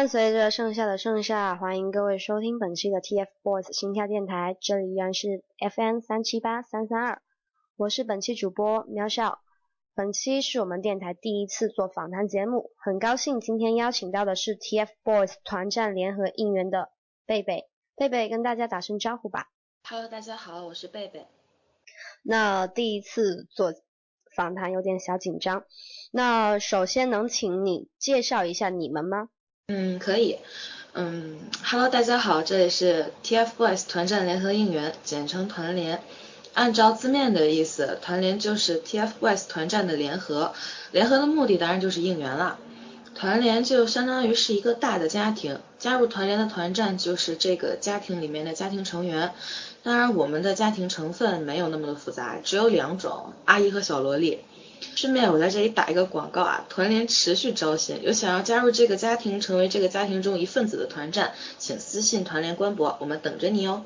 伴随着盛夏的盛夏，欢迎各位收听本期的 TFBOYS 心跳电台，这里依然是 FM 三七八三三二，我是本期主播喵笑。本期是我们电台第一次做访谈节目，很高兴今天邀请到的是 TFBOYS 团战联合应援的贝贝。贝贝跟大家打声招呼吧。Hello，大家好，我是贝贝。那第一次做访谈有点小紧张，那首先能请你介绍一下你们吗？嗯，可以。嗯，Hello，大家好，这里是 TFBOYS 团战联合应援，简称团联。按照字面的意思，团联就是 TFBOYS 团战的联合，联合的目的当然就是应援啦。团联就相当于是一个大的家庭，加入团联的团战就是这个家庭里面的家庭成员。当然，我们的家庭成分没有那么的复杂，只有两种，阿姨和小萝莉。顺便我在这里打一个广告啊，团联持续招新，有想要加入这个家庭，成为这个家庭中一份子的团战，请私信团联官博，我们等着你哦。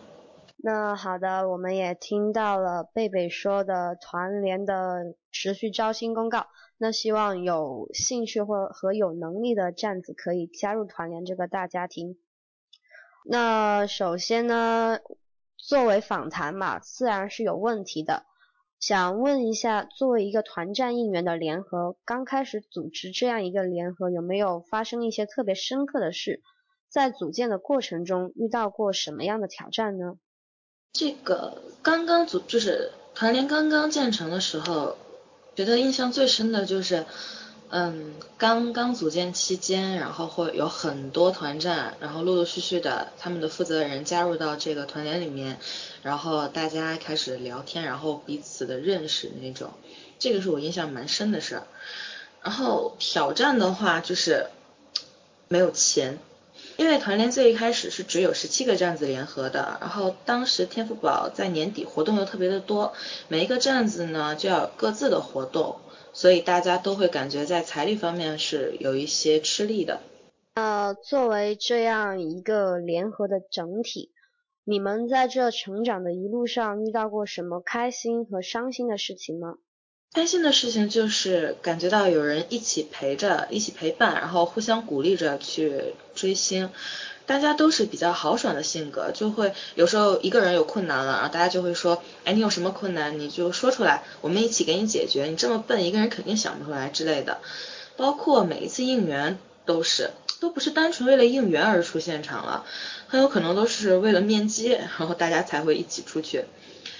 那好的，我们也听到了贝贝说的团联的持续招新公告，那希望有兴趣或和有能力的站子可以加入团联这个大家庭。那首先呢，作为访谈嘛，自然是有问题的。想问一下，作为一个团战应援的联合，刚开始组织这样一个联合，有没有发生一些特别深刻的事？在组建的过程中遇到过什么样的挑战呢？这个刚刚组就是团联刚刚建成的时候，觉得印象最深的就是，嗯，刚刚组建期间，然后会有很多团战，然后陆陆续续的他们的负责人加入到这个团联里面，然后大家开始聊天，然后彼此的认识那种，这个是我印象蛮深的事儿。然后挑战的话就是没有钱。因为团联最一开始是只有十七个站子联合的，然后当时天赋宝在年底活动又特别的多，每一个站子呢就要各自的活动，所以大家都会感觉在财力方面是有一些吃力的。呃，作为这样一个联合的整体，你们在这成长的一路上遇到过什么开心和伤心的事情吗？开心的事情就是感觉到有人一起陪着，一起陪伴，然后互相鼓励着去追星。大家都是比较豪爽的性格，就会有时候一个人有困难了，然后大家就会说，哎，你有什么困难你就说出来，我们一起给你解决。你这么笨，一个人肯定想不出来之类的。包括每一次应援都是，都不是单纯为了应援而出现场了，很有可能都是为了面基，然后大家才会一起出去。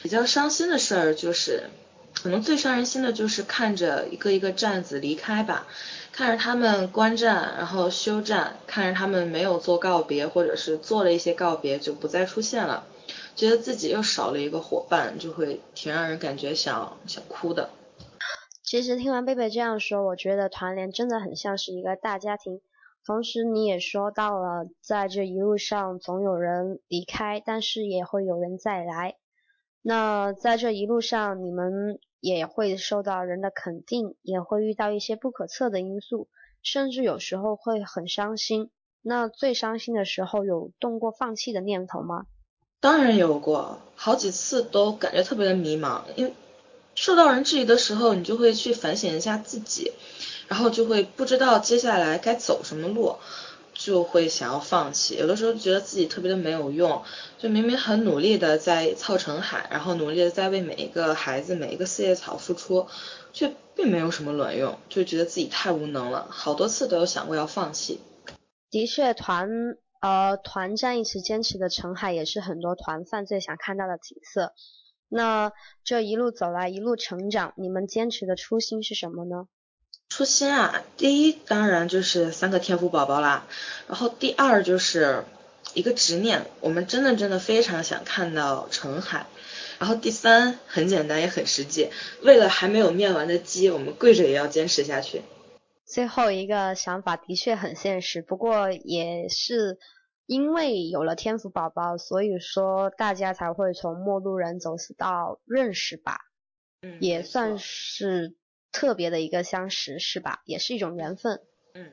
比较伤心的事儿就是。可能最伤人心的就是看着一个一个站子离开吧，看着他们观战，然后休战，看着他们没有做告别，或者是做了一些告别就不再出现了，觉得自己又少了一个伙伴，就会挺让人感觉想想哭的。其实听完贝贝这样说，我觉得团联真的很像是一个大家庭。同时你也说到了，在这一路上总有人离开，但是也会有人再来。那在这一路上，你们也会受到人的肯定，也会遇到一些不可测的因素，甚至有时候会很伤心。那最伤心的时候，有动过放弃的念头吗？当然有过，好几次都感觉特别的迷茫，因为受到人质疑的时候，你就会去反省一下自己，然后就会不知道接下来该走什么路。就会想要放弃，有的时候觉得自己特别的没有用，就明明很努力的在操成海，然后努力的在为每一个孩子、每一个四叶草付出，却并没有什么卵用，就觉得自己太无能了，好多次都有想过要放弃。的确，团呃团战一直坚持的成海，也是很多团犯最想看到的景色。那这一路走来，一路成长，你们坚持的初心是什么呢？初心啊，第一当然就是三个天赋宝宝啦，然后第二就是一个执念，我们真的真的非常想看到澄海，然后第三很简单也很实际，为了还没有面完的鸡，我们跪着也要坚持下去。最后一个想法的确很现实，不过也是因为有了天赋宝宝，所以说大家才会从陌路人走到认识吧，嗯，也算是。特别的一个相识是吧？也是一种缘分。嗯。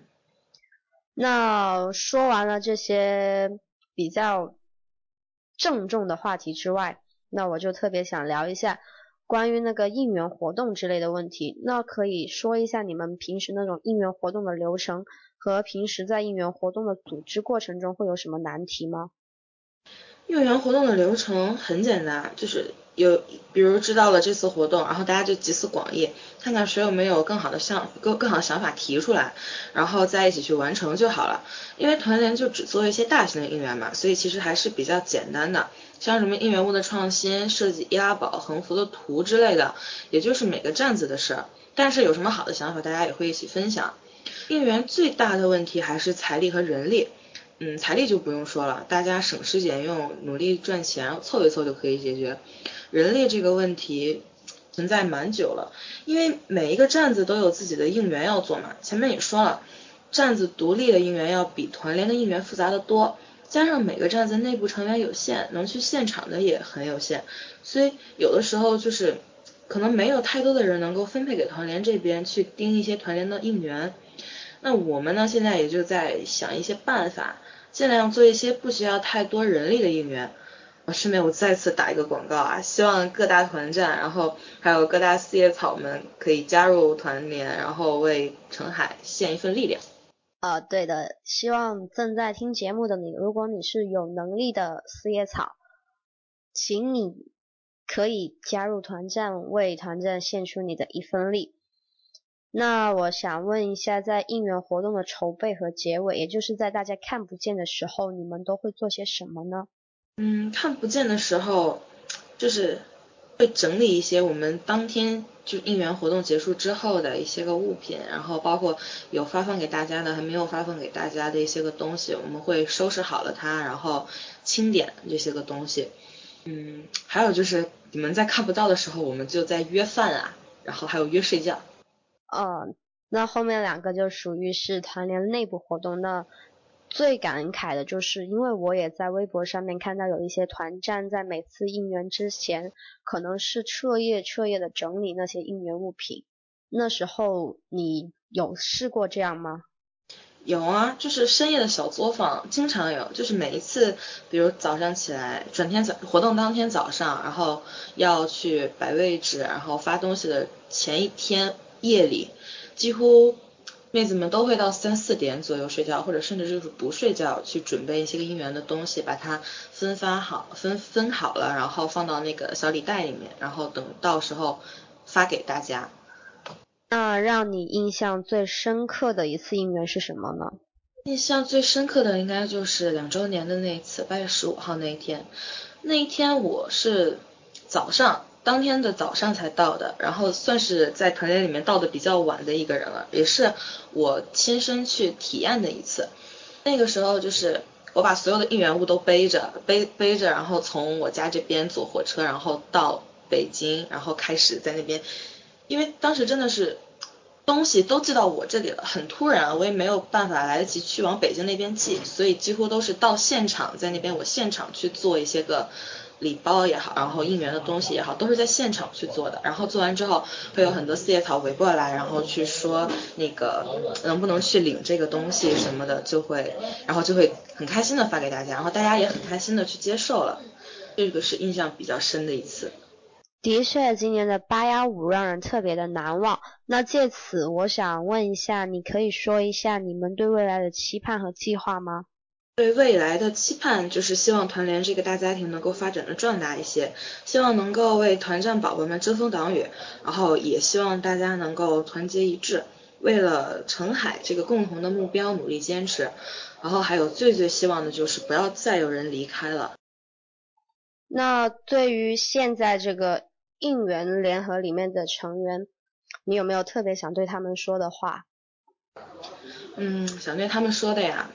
那说完了这些比较郑重的话题之外，那我就特别想聊一下关于那个应援活动之类的问题。那可以说一下你们平时那种应援活动的流程和平时在应援活动的组织过程中会有什么难题吗？应援活动的流程很简单，就是有，比如知道了这次活动，然后大家就集思广益，看看谁有没有更好的想更更好的想法提出来，然后再一起去完成就好了。因为团联就只做一些大型的应援嘛，所以其实还是比较简单的。像什么应援物的创新、设计易拉宝、横幅的图之类的，也就是每个站子的事儿。但是有什么好的想法，大家也会一起分享。应援最大的问题还是财力和人力。嗯，财力就不用说了，大家省吃俭用，努力赚钱，凑一凑就可以解决。人力这个问题存在蛮久了，因为每一个站子都有自己的应援要做嘛。前面也说了，站子独立的应援要比团联的应援复杂的多，加上每个站子内部成员有限，能去现场的也很有限，所以有的时候就是可能没有太多的人能够分配给团联这边去盯一些团联的应援。那我们呢，现在也就在想一些办法。尽量做一些不需要太多人力的应援。我顺便我再次打一个广告啊，希望各大团战，然后还有各大四叶草们可以加入团联，然后为澄海献一份力量。呃，对的，希望正在听节目的你，如果你是有能力的四叶草，请你可以加入团战，为团战献出你的一份力。那我想问一下，在应援活动的筹备和结尾，也就是在大家看不见的时候，你们都会做些什么呢？嗯，看不见的时候，就是会整理一些我们当天就应援活动结束之后的一些个物品，然后包括有发放给大家的，还没有发放给大家的一些个东西，我们会收拾好了它，然后清点这些个东西。嗯，还有就是你们在看不到的时候，我们就在约饭啊，然后还有约睡觉。呃，那后面两个就属于是团联内部活动。那最感慨的就是，因为我也在微博上面看到有一些团战在每次应援之前，可能是彻夜彻夜的整理那些应援物品。那时候你有试过这样吗？有啊，就是深夜的小作坊经常有，就是每一次，比如早上起来，转天早活动当天早上，然后要去摆位置，然后发东西的前一天。夜里，几乎妹子们都会到三四点左右睡觉，或者甚至就是不睡觉，去准备一些个应援的东西，把它分发好、分分好了，然后放到那个小礼袋里面，然后等到时候发给大家。那让你印象最深刻的一次应援是什么呢？印象最深刻的应该就是两周年的那一次，八月十五号那一天。那一天我是早上。当天的早上才到的，然后算是在团队里面到的比较晚的一个人了，也是我亲身去体验的一次。那个时候就是我把所有的应援物都背着，背背着，然后从我家这边坐火车，然后到北京，然后开始在那边，因为当时真的是东西都寄到我这里了，很突然，我也没有办法来得及去往北京那边寄，所以几乎都是到现场，在那边我现场去做一些个。礼包也好，然后应援的东西也好，都是在现场去做的。然后做完之后，会有很多四叶草围过来，然后去说那个能不能去领这个东西什么的，就会，然后就会很开心的发给大家，然后大家也很开心的去接受了。这个是印象比较深的一次。的确，今年的八幺五让人特别的难忘。那借此，我想问一下，你可以说一下你们对未来的期盼和计划吗？对未来的期盼就是希望团联这个大家庭能够发展的壮大一些，希望能够为团战宝宝们遮风挡雨，然后也希望大家能够团结一致，为了澄海这个共同的目标努力坚持，然后还有最最希望的就是不要再有人离开了。那对于现在这个应援联合里面的成员，你有没有特别想对他们说的话？嗯，想对他们说的呀，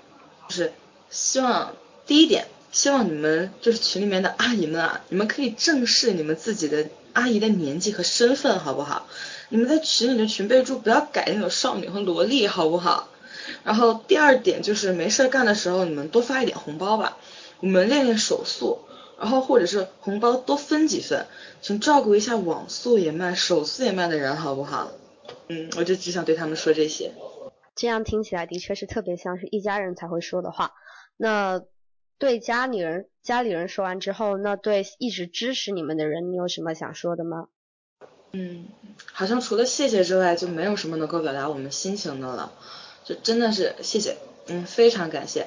就是。希望第一点，希望你们就是群里面的阿姨们啊，你们可以正视你们自己的阿姨的年纪和身份，好不好？你们在群里的群备注不要改那种少女和萝莉，好不好？然后第二点就是没事干的时候，你们多发一点红包吧，我们练练手速，然后或者是红包多分几份，请照顾一下网速也慢、手速也慢的人，好不好？嗯，我就只想对他们说这些。这样听起来的确是特别像是一家人才会说的话。那对家里人家里人说完之后，那对一直支持你们的人，你有什么想说的吗？嗯，好像除了谢谢之外，就没有什么能够表达我们心情的了。就真的是谢谢，嗯，非常感谢。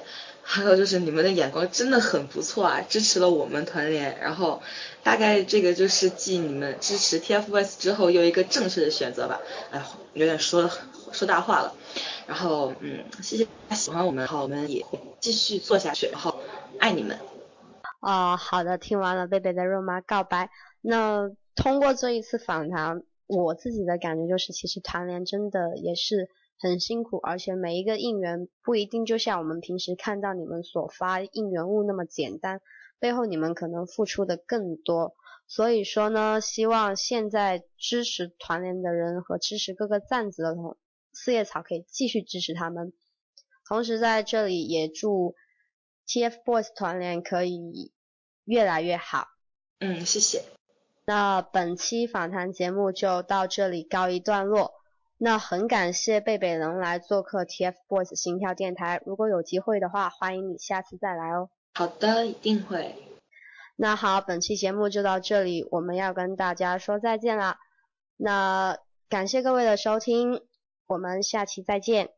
还有就是你们的眼光真的很不错啊，支持了我们团联，然后大概这个就是继你们支持 TFBOYS 之后又一个正确的选择吧。哎，有点说说大话了。然后嗯，谢谢大家喜欢我们，好，我们也继续做下去，然后爱你们。哦，好的，听完了贝贝的肉麻告白，那通过这一次访谈，我自己的感觉就是，其实团联真的也是。很辛苦，而且每一个应援不一定就像我们平时看到你们所发应援物那么简单，背后你们可能付出的更多。所以说呢，希望现在支持团联的人和支持各个站子的同四叶草可以继续支持他们。同时在这里也祝 TFBOYS 团联可以越来越好。嗯，谢谢。那本期访谈节目就到这里告一段落。那很感谢贝贝能来做客 TFBOYS 心跳电台，如果有机会的话，欢迎你下次再来哦。好的，一定会。那好，本期节目就到这里，我们要跟大家说再见啦。那感谢各位的收听，我们下期再见。